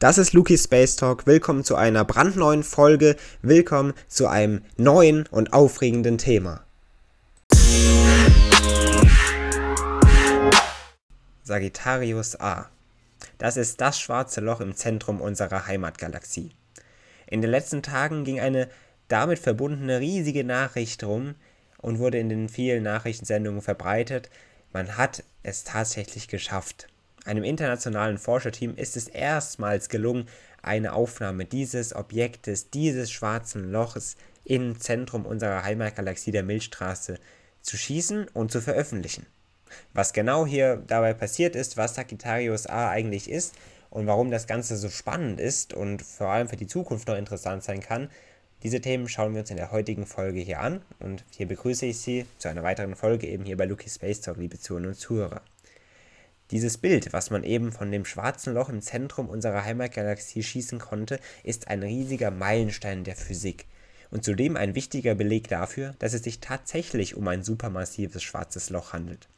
Das ist Luki Space Talk. Willkommen zu einer brandneuen Folge. Willkommen zu einem neuen und aufregenden Thema. Sagittarius A. Das ist das schwarze Loch im Zentrum unserer Heimatgalaxie. In den letzten Tagen ging eine damit verbundene riesige Nachricht rum und wurde in den vielen Nachrichtensendungen verbreitet. Man hat es tatsächlich geschafft. Einem internationalen Forscherteam ist es erstmals gelungen, eine Aufnahme dieses Objektes, dieses schwarzen Loches im Zentrum unserer Heimatgalaxie der Milchstraße zu schießen und zu veröffentlichen. Was genau hier dabei passiert ist, was Sagittarius A eigentlich ist und warum das Ganze so spannend ist und vor allem für die Zukunft noch interessant sein kann, diese Themen schauen wir uns in der heutigen Folge hier an und hier begrüße ich Sie zu einer weiteren Folge eben hier bei Lucky Space Talk, liebe Zuhörer und Zuhörer. Dieses Bild, was man eben von dem schwarzen Loch im Zentrum unserer Heimatgalaxie schießen konnte, ist ein riesiger Meilenstein der Physik und zudem ein wichtiger Beleg dafür, dass es sich tatsächlich um ein supermassives schwarzes Loch handelt.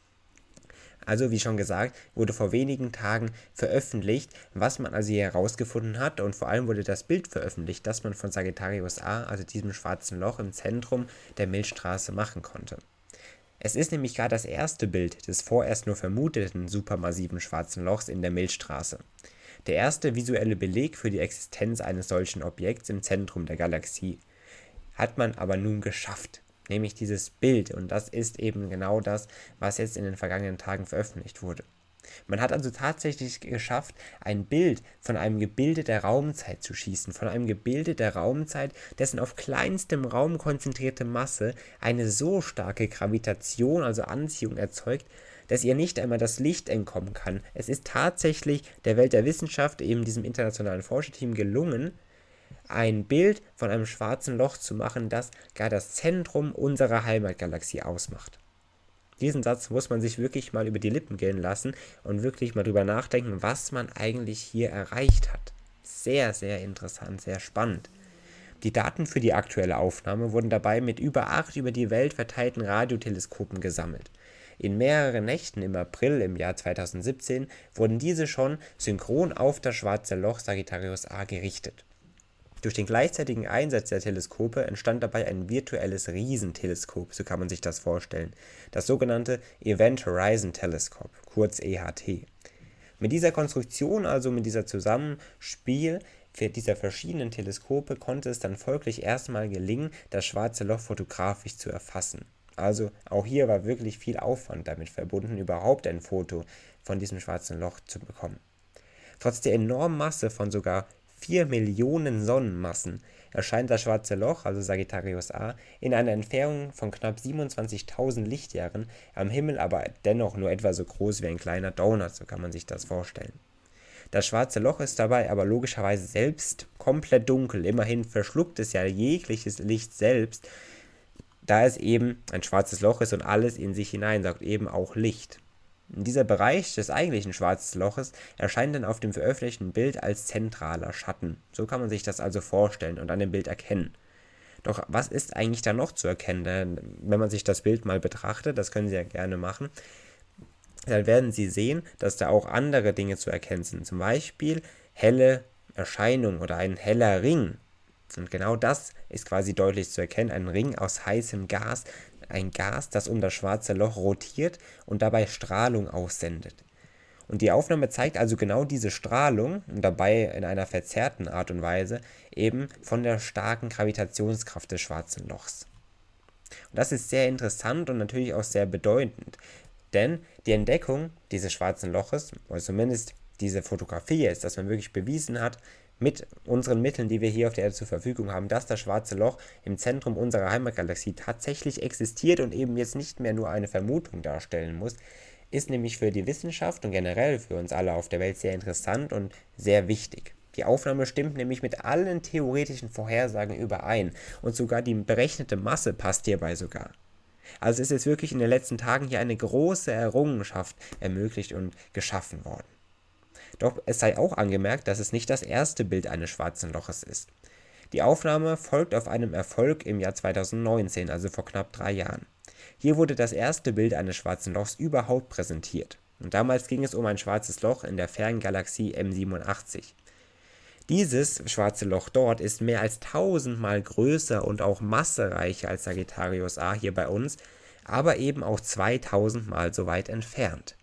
Also, wie schon gesagt, wurde vor wenigen Tagen veröffentlicht, was man also hier herausgefunden hat und vor allem wurde das Bild veröffentlicht, das man von Sagittarius A, also diesem schwarzen Loch im Zentrum der Milchstraße, machen konnte. Es ist nämlich gerade das erste Bild des vorerst nur vermuteten supermassiven schwarzen Lochs in der Milchstraße. Der erste visuelle Beleg für die Existenz eines solchen Objekts im Zentrum der Galaxie. Hat man aber nun geschafft, nämlich dieses Bild, und das ist eben genau das, was jetzt in den vergangenen Tagen veröffentlicht wurde. Man hat also tatsächlich geschafft, ein Bild von einem Gebilde der Raumzeit zu schießen, von einem Gebilde der Raumzeit, dessen auf kleinstem Raum konzentrierte Masse eine so starke Gravitation, also Anziehung erzeugt, dass ihr nicht einmal das Licht entkommen kann. Es ist tatsächlich der Welt der Wissenschaft, eben diesem internationalen Forscherteam, gelungen, ein Bild von einem schwarzen Loch zu machen, das gar das Zentrum unserer Heimatgalaxie ausmacht. Diesen Satz muss man sich wirklich mal über die Lippen gehen lassen und wirklich mal drüber nachdenken, was man eigentlich hier erreicht hat. Sehr, sehr interessant, sehr spannend. Die Daten für die aktuelle Aufnahme wurden dabei mit über acht über die Welt verteilten Radioteleskopen gesammelt. In mehreren Nächten im April im Jahr 2017 wurden diese schon synchron auf das schwarze Loch Sagittarius A gerichtet. Durch den gleichzeitigen Einsatz der Teleskope entstand dabei ein virtuelles Riesenteleskop, so kann man sich das vorstellen, das sogenannte Event Horizon Telescope, kurz EHT. Mit dieser Konstruktion, also mit dieser Zusammenspiel dieser verschiedenen Teleskope, konnte es dann folglich erstmal gelingen, das schwarze Loch fotografisch zu erfassen. Also auch hier war wirklich viel Aufwand damit verbunden, überhaupt ein Foto von diesem schwarzen Loch zu bekommen. Trotz der enormen Masse von sogar 4 Millionen Sonnenmassen erscheint das Schwarze Loch, also Sagittarius A, in einer Entfernung von knapp 27.000 Lichtjahren, am Himmel aber dennoch nur etwa so groß wie ein kleiner Donut, so kann man sich das vorstellen. Das Schwarze Loch ist dabei aber logischerweise selbst komplett dunkel, immerhin verschluckt es ja jegliches Licht selbst, da es eben ein schwarzes Loch ist und alles in sich hineinsaugt, eben auch Licht. Dieser Bereich des eigentlichen Schwarzen Loches erscheint dann auf dem veröffentlichten Bild als zentraler Schatten. So kann man sich das also vorstellen und an dem Bild erkennen. Doch was ist eigentlich da noch zu erkennen? Denn wenn man sich das Bild mal betrachtet, das können Sie ja gerne machen, dann werden Sie sehen, dass da auch andere Dinge zu erkennen sind. Zum Beispiel helle Erscheinung oder ein heller Ring. Und genau das ist quasi deutlich zu erkennen. Ein Ring aus heißem Gas, ein Gas, das um das schwarze Loch rotiert und dabei Strahlung aussendet. Und die Aufnahme zeigt also genau diese Strahlung und dabei in einer verzerrten Art und Weise eben von der starken Gravitationskraft des schwarzen Lochs. Und das ist sehr interessant und natürlich auch sehr bedeutend, denn die Entdeckung dieses schwarzen Loches, oder zumindest diese Fotografie ist, dass man wirklich bewiesen hat, mit unseren Mitteln, die wir hier auf der Erde zur Verfügung haben, dass das schwarze Loch im Zentrum unserer Heimatgalaxie tatsächlich existiert und eben jetzt nicht mehr nur eine Vermutung darstellen muss, ist nämlich für die Wissenschaft und generell für uns alle auf der Welt sehr interessant und sehr wichtig. Die Aufnahme stimmt nämlich mit allen theoretischen Vorhersagen überein und sogar die berechnete Masse passt hierbei sogar. Also ist jetzt wirklich in den letzten Tagen hier eine große Errungenschaft ermöglicht und geschaffen worden. Doch es sei auch angemerkt, dass es nicht das erste Bild eines schwarzen Loches ist. Die Aufnahme folgt auf einem Erfolg im Jahr 2019, also vor knapp drei Jahren. Hier wurde das erste Bild eines schwarzen Lochs überhaupt präsentiert. Und damals ging es um ein schwarzes Loch in der fernen Galaxie M87. Dieses schwarze Loch dort ist mehr als tausendmal größer und auch massereicher als Sagittarius A hier bei uns, aber eben auch 2000 Mal so weit entfernt.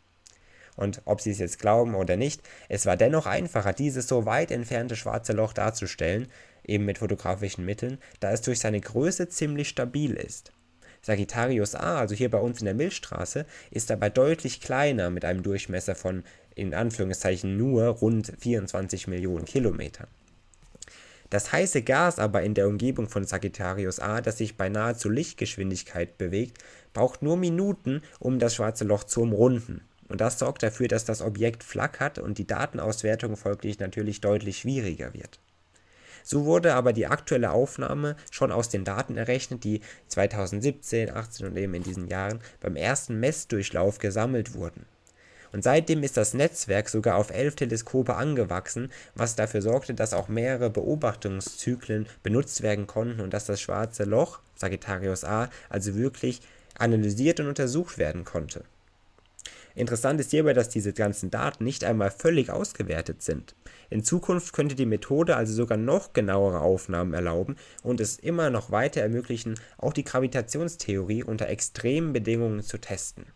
Und ob Sie es jetzt glauben oder nicht, es war dennoch einfacher, dieses so weit entfernte schwarze Loch darzustellen, eben mit fotografischen Mitteln, da es durch seine Größe ziemlich stabil ist. Sagittarius A, also hier bei uns in der Milchstraße, ist dabei deutlich kleiner mit einem Durchmesser von in Anführungszeichen nur rund 24 Millionen Kilometern. Das heiße Gas aber in der Umgebung von Sagittarius A, das sich bei nahezu Lichtgeschwindigkeit bewegt, braucht nur Minuten, um das schwarze Loch zu umrunden. Und das sorgt dafür, dass das Objekt flackert und die Datenauswertung folglich natürlich deutlich schwieriger wird. So wurde aber die aktuelle Aufnahme schon aus den Daten errechnet, die 2017, 18 und eben in diesen Jahren beim ersten Messdurchlauf gesammelt wurden. Und seitdem ist das Netzwerk sogar auf elf Teleskope angewachsen, was dafür sorgte, dass auch mehrere Beobachtungszyklen benutzt werden konnten und dass das schwarze Loch, Sagittarius A, also wirklich analysiert und untersucht werden konnte. Interessant ist hierbei, dass diese ganzen Daten nicht einmal völlig ausgewertet sind. In Zukunft könnte die Methode also sogar noch genauere Aufnahmen erlauben und es immer noch weiter ermöglichen, auch die Gravitationstheorie unter extremen Bedingungen zu testen.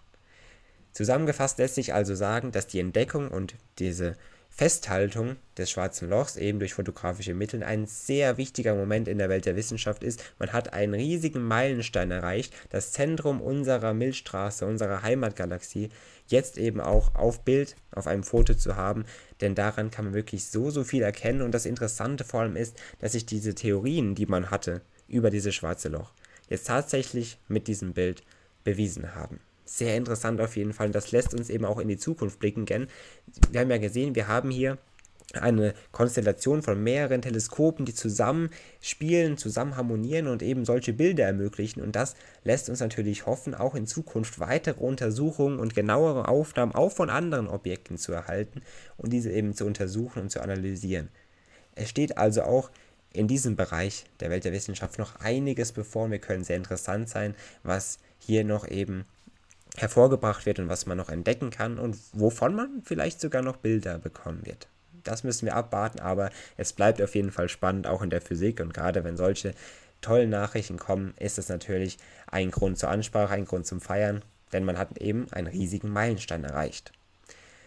Zusammengefasst lässt sich also sagen, dass die Entdeckung und diese Festhaltung des Schwarzen Lochs eben durch fotografische Mittel ein sehr wichtiger Moment in der Welt der Wissenschaft ist. Man hat einen riesigen Meilenstein erreicht, das Zentrum unserer Milchstraße, unserer Heimatgalaxie, jetzt eben auch auf Bild, auf einem Foto zu haben, denn daran kann man wirklich so, so viel erkennen. Und das Interessante vor allem ist, dass sich diese Theorien, die man hatte über dieses schwarze Loch, jetzt tatsächlich mit diesem Bild bewiesen haben sehr interessant auf jeden Fall. Und das lässt uns eben auch in die Zukunft blicken, denn wir haben ja gesehen, wir haben hier eine Konstellation von mehreren Teleskopen, die zusammen spielen, zusammen harmonieren und eben solche Bilder ermöglichen. Und das lässt uns natürlich hoffen, auch in Zukunft weitere Untersuchungen und genauere Aufnahmen auch von anderen Objekten zu erhalten und diese eben zu untersuchen und zu analysieren. Es steht also auch in diesem Bereich der Welt der Wissenschaft noch einiges bevor. Wir können sehr interessant sein, was hier noch eben hervorgebracht wird und was man noch entdecken kann und wovon man vielleicht sogar noch Bilder bekommen wird. Das müssen wir abwarten, aber es bleibt auf jeden Fall spannend, auch in der Physik. Und gerade wenn solche tollen Nachrichten kommen, ist es natürlich ein Grund zur Ansprache, ein Grund zum Feiern, denn man hat eben einen riesigen Meilenstein erreicht.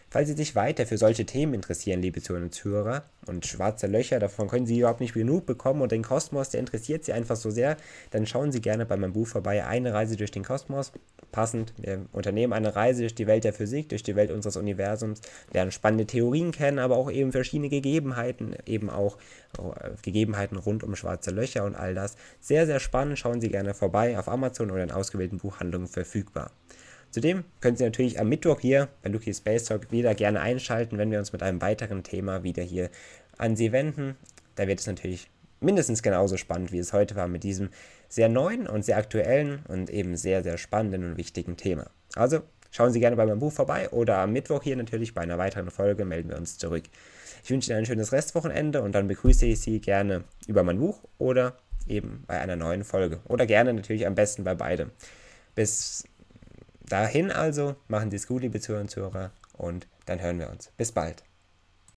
Falls Sie sich weiter für solche Themen interessieren, liebe Zuhörer und schwarze Löcher, davon können Sie überhaupt nicht genug bekommen und den Kosmos, der interessiert Sie einfach so sehr, dann schauen Sie gerne bei meinem Buch vorbei, Eine Reise durch den Kosmos. Passend, wir unternehmen eine Reise durch die Welt der Physik, durch die Welt unseres Universums, lernen spannende Theorien kennen, aber auch eben verschiedene Gegebenheiten, eben auch äh, Gegebenheiten rund um schwarze Löcher und all das. Sehr, sehr spannend, schauen Sie gerne vorbei, auf Amazon oder in ausgewählten Buchhandlungen verfügbar. Zudem können Sie natürlich am Mittwoch hier bei Lucky Space Talk wieder gerne einschalten, wenn wir uns mit einem weiteren Thema wieder hier an Sie wenden. Da wird es natürlich mindestens genauso spannend, wie es heute war, mit diesem sehr neuen und sehr aktuellen und eben sehr, sehr spannenden und wichtigen Thema. Also schauen Sie gerne bei meinem Buch vorbei oder am Mittwoch hier natürlich bei einer weiteren Folge melden wir uns zurück. Ich wünsche Ihnen ein schönes Restwochenende und dann begrüße ich Sie gerne über mein Buch oder eben bei einer neuen Folge. Oder gerne natürlich am besten bei beidem. Bis Dahin also, machen Sie es gut, liebe Zuhörer und Zuhörer, und dann hören wir uns. Bis bald.